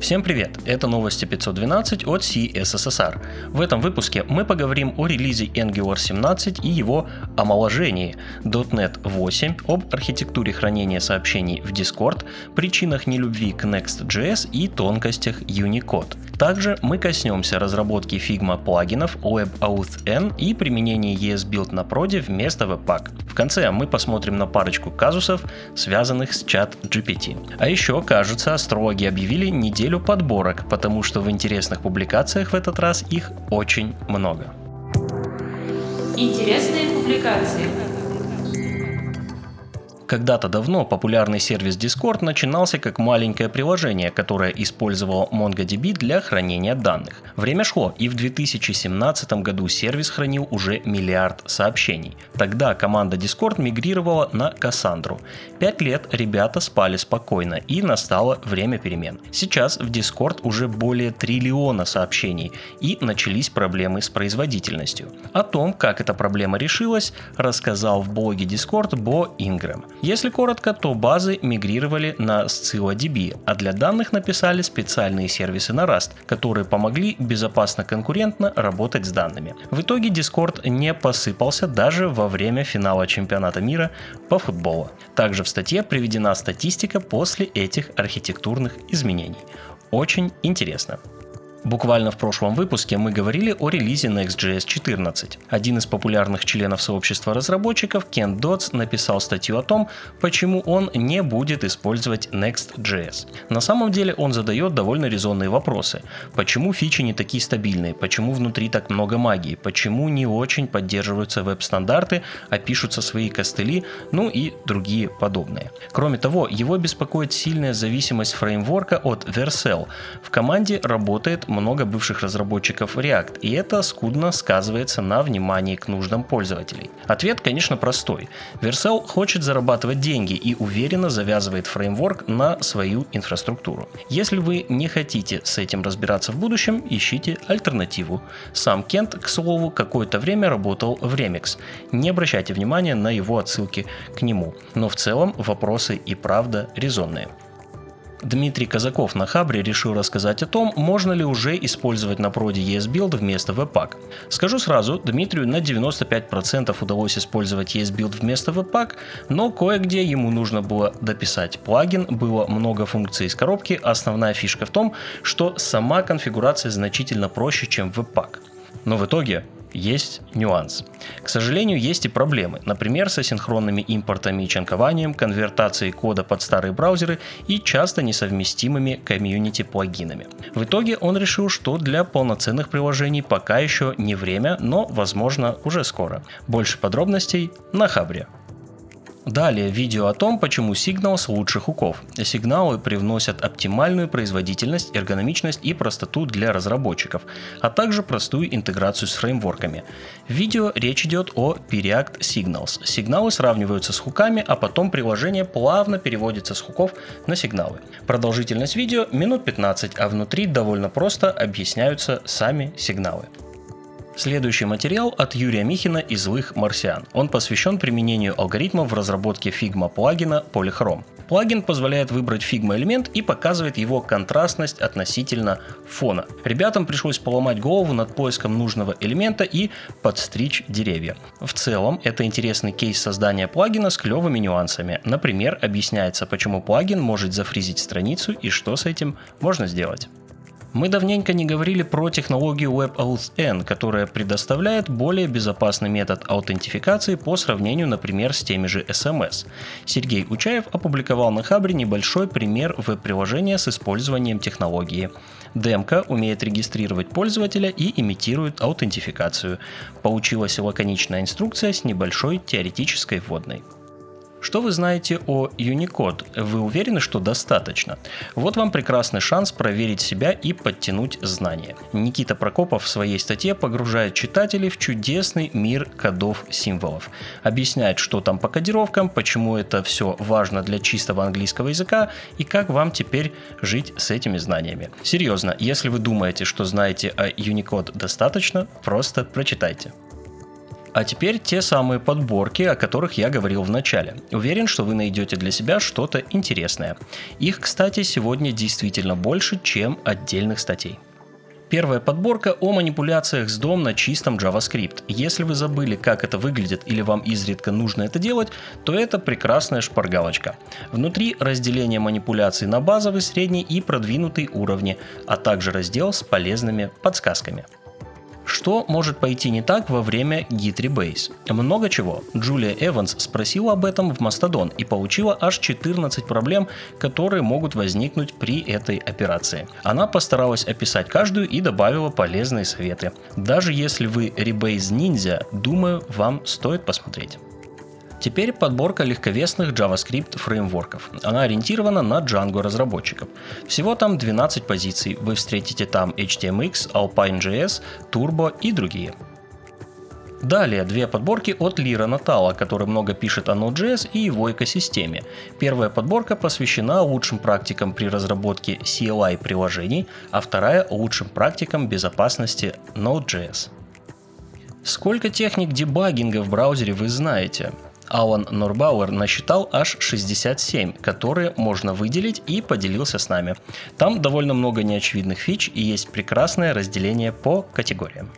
Всем привет! Это новости 512 от CSSR. В этом выпуске мы поговорим о релизе Angular 17 и его омоложении, .NET 8, об архитектуре хранения сообщений в Discord, причинах нелюбви к Next.js и тонкостях Unicode. Также мы коснемся разработки Figma плагинов WebAuthn и применения ESBuild на проде вместо Webpack. В конце мы посмотрим на парочку казусов, связанных с чат GPT. А еще, кажется, астрологи объявили неделю подборок, потому что в интересных публикациях в этот раз их очень много. Интересные публикации. Когда-то давно популярный сервис Discord начинался как маленькое приложение, которое использовало MongoDB для хранения данных. Время шло, и в 2017 году сервис хранил уже миллиард сообщений. Тогда команда Discord мигрировала на Кассандру. Пять лет ребята спали спокойно, и настало время перемен. Сейчас в Discord уже более триллиона сообщений, и начались проблемы с производительностью. О том, как эта проблема решилась, рассказал в блоге Discord Бо Ингрэм. Если коротко, то базы мигрировали на ScyllaDB, а для данных написали специальные сервисы на Rust, которые помогли безопасно конкурентно работать с данными. В итоге Discord не посыпался даже во время финала чемпионата мира по футболу. Также в статье приведена статистика после этих архитектурных изменений. Очень интересно. Буквально в прошлом выпуске мы говорили о релизе Next.js 14. Один из популярных членов сообщества разработчиков, Кен Дотс, написал статью о том, почему он не будет использовать Next.js. На самом деле он задает довольно резонные вопросы. Почему фичи не такие стабильные? Почему внутри так много магии? Почему не очень поддерживаются веб-стандарты, а пишутся свои костыли? Ну и другие подобные. Кроме того, его беспокоит сильная зависимость фреймворка от Vercel. В команде работает много бывших разработчиков React, и это скудно сказывается на внимании к нуждам пользователей. Ответ, конечно, простой. Vercel хочет зарабатывать деньги и уверенно завязывает фреймворк на свою инфраструктуру. Если вы не хотите с этим разбираться в будущем, ищите альтернативу. Сам Кент, к слову, какое-то время работал в Remix. Не обращайте внимания на его отсылки к нему. Но в целом вопросы и правда резонные. Дмитрий Казаков на Хабре решил рассказать о том, можно ли уже использовать на проде ESBuild вместо Webpack. Скажу сразу, Дмитрию на 95% удалось использовать ESBuild вместо Webpack, но кое-где ему нужно было дописать плагин, было много функций из коробки, основная фишка в том, что сама конфигурация значительно проще, чем Webpack. Но в итоге есть нюанс. К сожалению, есть и проблемы, например, с асинхронными импортами и чанкованием, конвертацией кода под старые браузеры и часто несовместимыми комьюнити плагинами. В итоге он решил, что для полноценных приложений пока еще не время, но возможно уже скоро. Больше подробностей на Хабре. Далее видео о том, почему Signals лучше хуков. Сигналы привносят оптимальную производительность, эргономичность и простоту для разработчиков, а также простую интеграцию с фреймворками. В видео речь идет о Preact Signals. Сигналы сравниваются с хуками, а потом приложение плавно переводится с хуков на сигналы. Продолжительность видео минут 15, а внутри довольно просто объясняются сами сигналы. Следующий материал от Юрия Михина из «Злых марсиан». Он посвящен применению алгоритмов в разработке Figma плагина Polychrome. Плагин позволяет выбрать Figma элемент и показывает его контрастность относительно фона. Ребятам пришлось поломать голову над поиском нужного элемента и подстричь деревья. В целом, это интересный кейс создания плагина с клевыми нюансами. Например, объясняется, почему плагин может зафризить страницу и что с этим можно сделать. Мы давненько не говорили про технологию WebAuthn, которая предоставляет более безопасный метод аутентификации по сравнению, например, с теми же SMS. Сергей Учаев опубликовал на Хабре небольшой пример веб-приложения с использованием технологии. Демка умеет регистрировать пользователя и имитирует аутентификацию. Получилась лаконичная инструкция с небольшой теоретической вводной. Что вы знаете о Unicode? Вы уверены, что достаточно? Вот вам прекрасный шанс проверить себя и подтянуть знания. Никита Прокопов в своей статье погружает читателей в чудесный мир кодов символов. Объясняет, что там по кодировкам, почему это все важно для чистого английского языка и как вам теперь жить с этими знаниями. Серьезно, если вы думаете, что знаете о Unicode достаточно, просто прочитайте. А теперь те самые подборки, о которых я говорил в начале. Уверен, что вы найдете для себя что-то интересное. Их, кстати, сегодня действительно больше, чем отдельных статей. Первая подборка о манипуляциях с DOM на чистом JavaScript. Если вы забыли, как это выглядит или вам изредка нужно это делать, то это прекрасная шпаргалочка. Внутри разделение манипуляций на базовый, средний и продвинутый уровни, а также раздел с полезными подсказками. Что может пойти не так во время Git Rebase? Много чего. Джулия Эванс спросила об этом в Mastodon и получила аж 14 проблем, которые могут возникнуть при этой операции. Она постаралась описать каждую и добавила полезные советы. Даже если вы Rebase ниндзя, думаю, вам стоит посмотреть. Теперь подборка легковесных JavaScript фреймворков. Она ориентирована на Django разработчиков. Всего там 12 позиций. Вы встретите там HTMX, Alpine.js, Turbo и другие. Далее две подборки от Лира Натала, который много пишет о Node.js и его экосистеме. Первая подборка посвящена лучшим практикам при разработке CLI приложений, а вторая лучшим практикам безопасности Node.js. Сколько техник дебагинга в браузере вы знаете? Алан Норбауэр насчитал аж 67, которые можно выделить и поделился с нами. Там довольно много неочевидных фич и есть прекрасное разделение по категориям.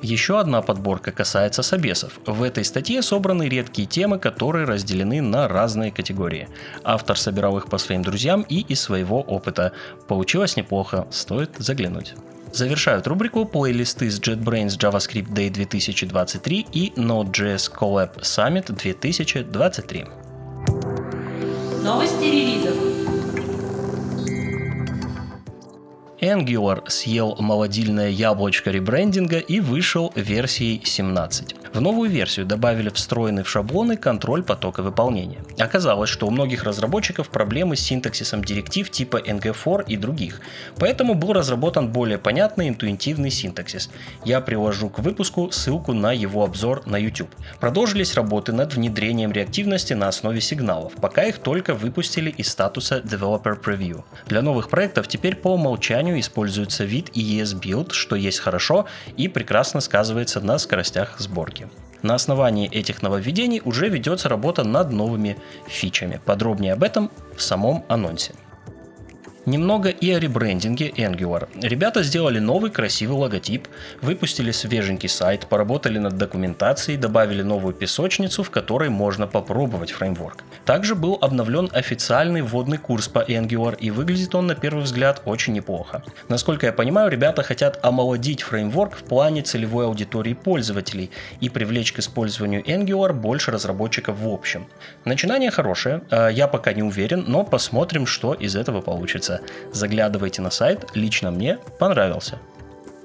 Еще одна подборка касается собесов. В этой статье собраны редкие темы, которые разделены на разные категории. Автор собирал их по своим друзьям и из своего опыта. Получилось неплохо, стоит заглянуть. Завершают рубрику плейлисты с JetBrains JavaScript Day 2023 и Node.js Collab Summit 2023. Новости релизов. Angular съел молодильное яблочко ребрендинга и вышел версией 17. В новую версию добавили встроенный в шаблоны контроль потока выполнения. Оказалось, что у многих разработчиков проблемы с синтаксисом директив типа ng4 и других, поэтому был разработан более понятный интуитивный синтаксис. Я приложу к выпуску ссылку на его обзор на YouTube. Продолжились работы над внедрением реактивности на основе сигналов, пока их только выпустили из статуса Developer Preview. Для новых проектов теперь по умолчанию используется вид ES Build, что есть хорошо и прекрасно сказывается на скоростях сборки. На основании этих нововведений уже ведется работа над новыми фичами. Подробнее об этом в самом анонсе. Немного и о ребрендинге Angular. Ребята сделали новый красивый логотип, выпустили свеженький сайт, поработали над документацией, добавили новую песочницу, в которой можно попробовать фреймворк. Также был обновлен официальный вводный курс по Angular, и выглядит он на первый взгляд очень неплохо. Насколько я понимаю, ребята хотят омолодить фреймворк в плане целевой аудитории пользователей и привлечь к использованию Angular больше разработчиков в общем. Начинание хорошее, а я пока не уверен, но посмотрим, что из этого получится. Заглядывайте на сайт, лично мне понравился.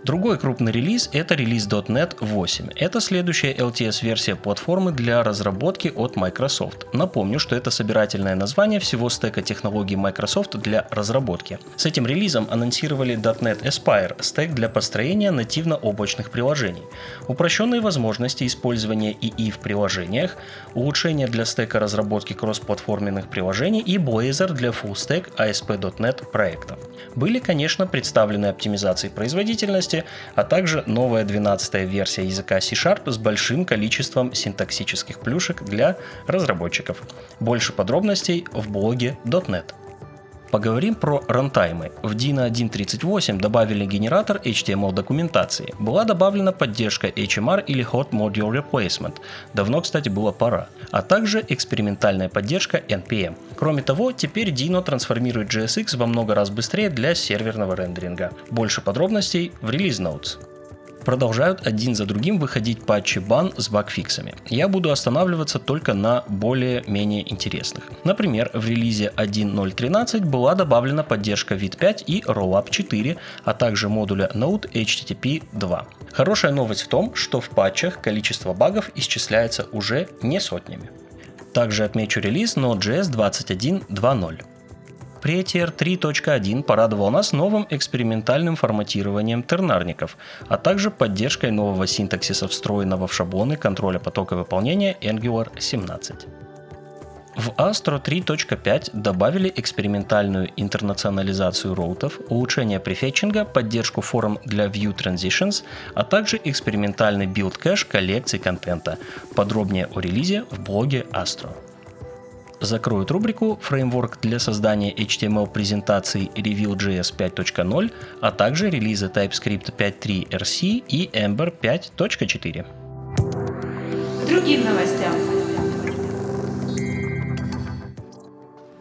Другой крупный релиз – это релиз .NET 8. Это следующая LTS-версия платформы для разработки от Microsoft. Напомню, что это собирательное название всего стека технологий Microsoft для разработки. С этим релизом анонсировали .NET Aspire – стек для построения нативно-облачных приложений, упрощенные возможности использования ИИ в приложениях, улучшения для стека разработки кроссплатформенных приложений и Blazor для full stack ASP.NET проектов. Были, конечно, представлены оптимизации производительности, скорости, а также новая 12 версия языка C-Sharp с большим количеством синтаксических плюшек для разработчиков. Больше подробностей в блоге .NET. Поговорим про рантаймы. В Dino 1.38 добавили генератор HTML документации. Была добавлена поддержка HMR или Hot Module Replacement. Давно, кстати, было пора. А также экспериментальная поддержка NPM. Кроме того, теперь Dino трансформирует JSX во много раз быстрее для серверного рендеринга. Больше подробностей в Release Notes продолжают один за другим выходить патчи бан с багфиксами. Я буду останавливаться только на более-менее интересных. Например, в релизе 1.0.13 была добавлена поддержка VIT 5 и Rollup 4, а также модуля Node HTTP 2. Хорошая новость в том, что в патчах количество багов исчисляется уже не сотнями. Также отмечу релиз Node.js 21.2.0. Prettier 3.1 порадовал нас новым экспериментальным форматированием тернарников, а также поддержкой нового синтаксиса, встроенного в шаблоны контроля потока выполнения Angular 17. В Astro 3.5 добавили экспериментальную интернационализацию роутов, улучшение префетчинга, поддержку форм для View Transitions, а также экспериментальный build cache коллекций контента. Подробнее о релизе в блоге Astro. Закроют рубрику «Фреймворк для создания HTML-презентаций Reveal.js 5.0», а также релизы TypeScript 5.3 RC и Ember 5.4. Другим новостям.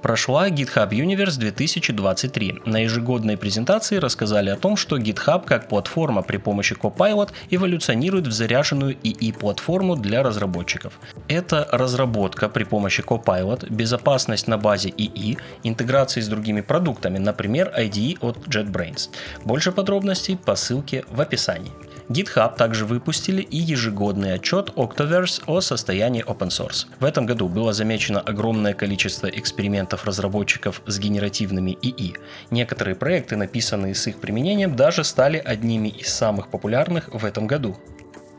Прошла GitHub Universe 2023. На ежегодной презентации рассказали о том, что GitHub как платформа при помощи Copilot эволюционирует в заряженную II-платформу для разработчиков. Это разработка при помощи Copilot, безопасность на базе II, интеграции с другими продуктами, например, IDE от JetBrains. Больше подробностей по ссылке в описании. GitHub также выпустили и ежегодный отчет Octoverse о состоянии open source. В этом году было замечено огромное количество экспериментов разработчиков с генеративными ИИ. Некоторые проекты, написанные с их применением, даже стали одними из самых популярных в этом году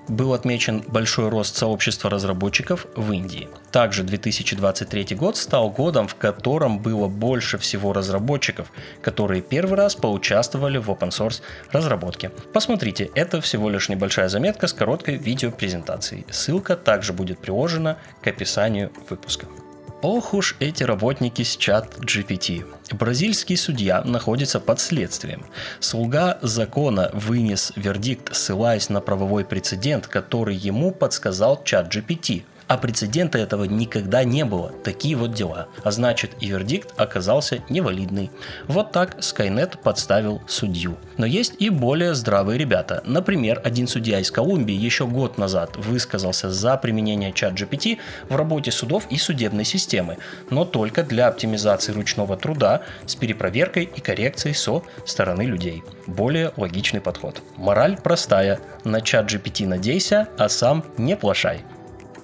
был отмечен большой рост сообщества разработчиков в Индии. Также 2023 год стал годом, в котором было больше всего разработчиков, которые первый раз поучаствовали в open source разработке. Посмотрите, это всего лишь небольшая заметка с короткой видеопрезентацией. Ссылка также будет приложена к описанию выпуска. Ох уж эти работники с чат GPT. Бразильский судья находится под следствием. Слуга закона вынес вердикт, ссылаясь на правовой прецедент, который ему подсказал чат GPT. А прецедента этого никогда не было. Такие вот дела. А значит и вердикт оказался невалидный. Вот так Skynet подставил судью. Но есть и более здравые ребята. Например, один судья из Колумбии еще год назад высказался за применение чат GPT в работе судов и судебной системы, но только для оптимизации ручного труда с перепроверкой и коррекцией со стороны людей. Более логичный подход. Мораль простая. На чат GPT надейся, а сам не плашай.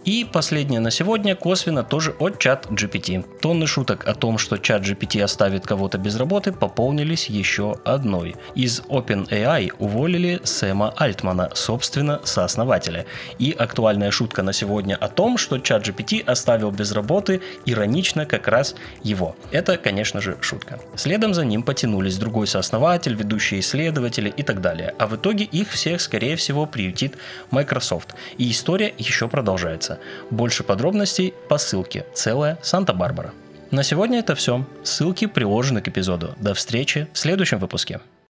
И последнее на сегодня косвенно тоже от чат GPT. Тонны шуток о том, что чат GPT оставит кого-то без работы, пополнились еще одной. Из OpenAI уволили Сэма Альтмана, собственно, сооснователя. И актуальная шутка на сегодня о том, что чат GPT оставил без работы иронично как раз его. Это, конечно же, шутка. Следом за ним потянулись другой сооснователь, ведущие исследователи и так далее. А в итоге их всех, скорее всего, приютит Microsoft. И история еще продолжается называется. Больше подробностей по ссылке «Целая Санта-Барбара». На сегодня это все. Ссылки приложены к эпизоду. До встречи в следующем выпуске.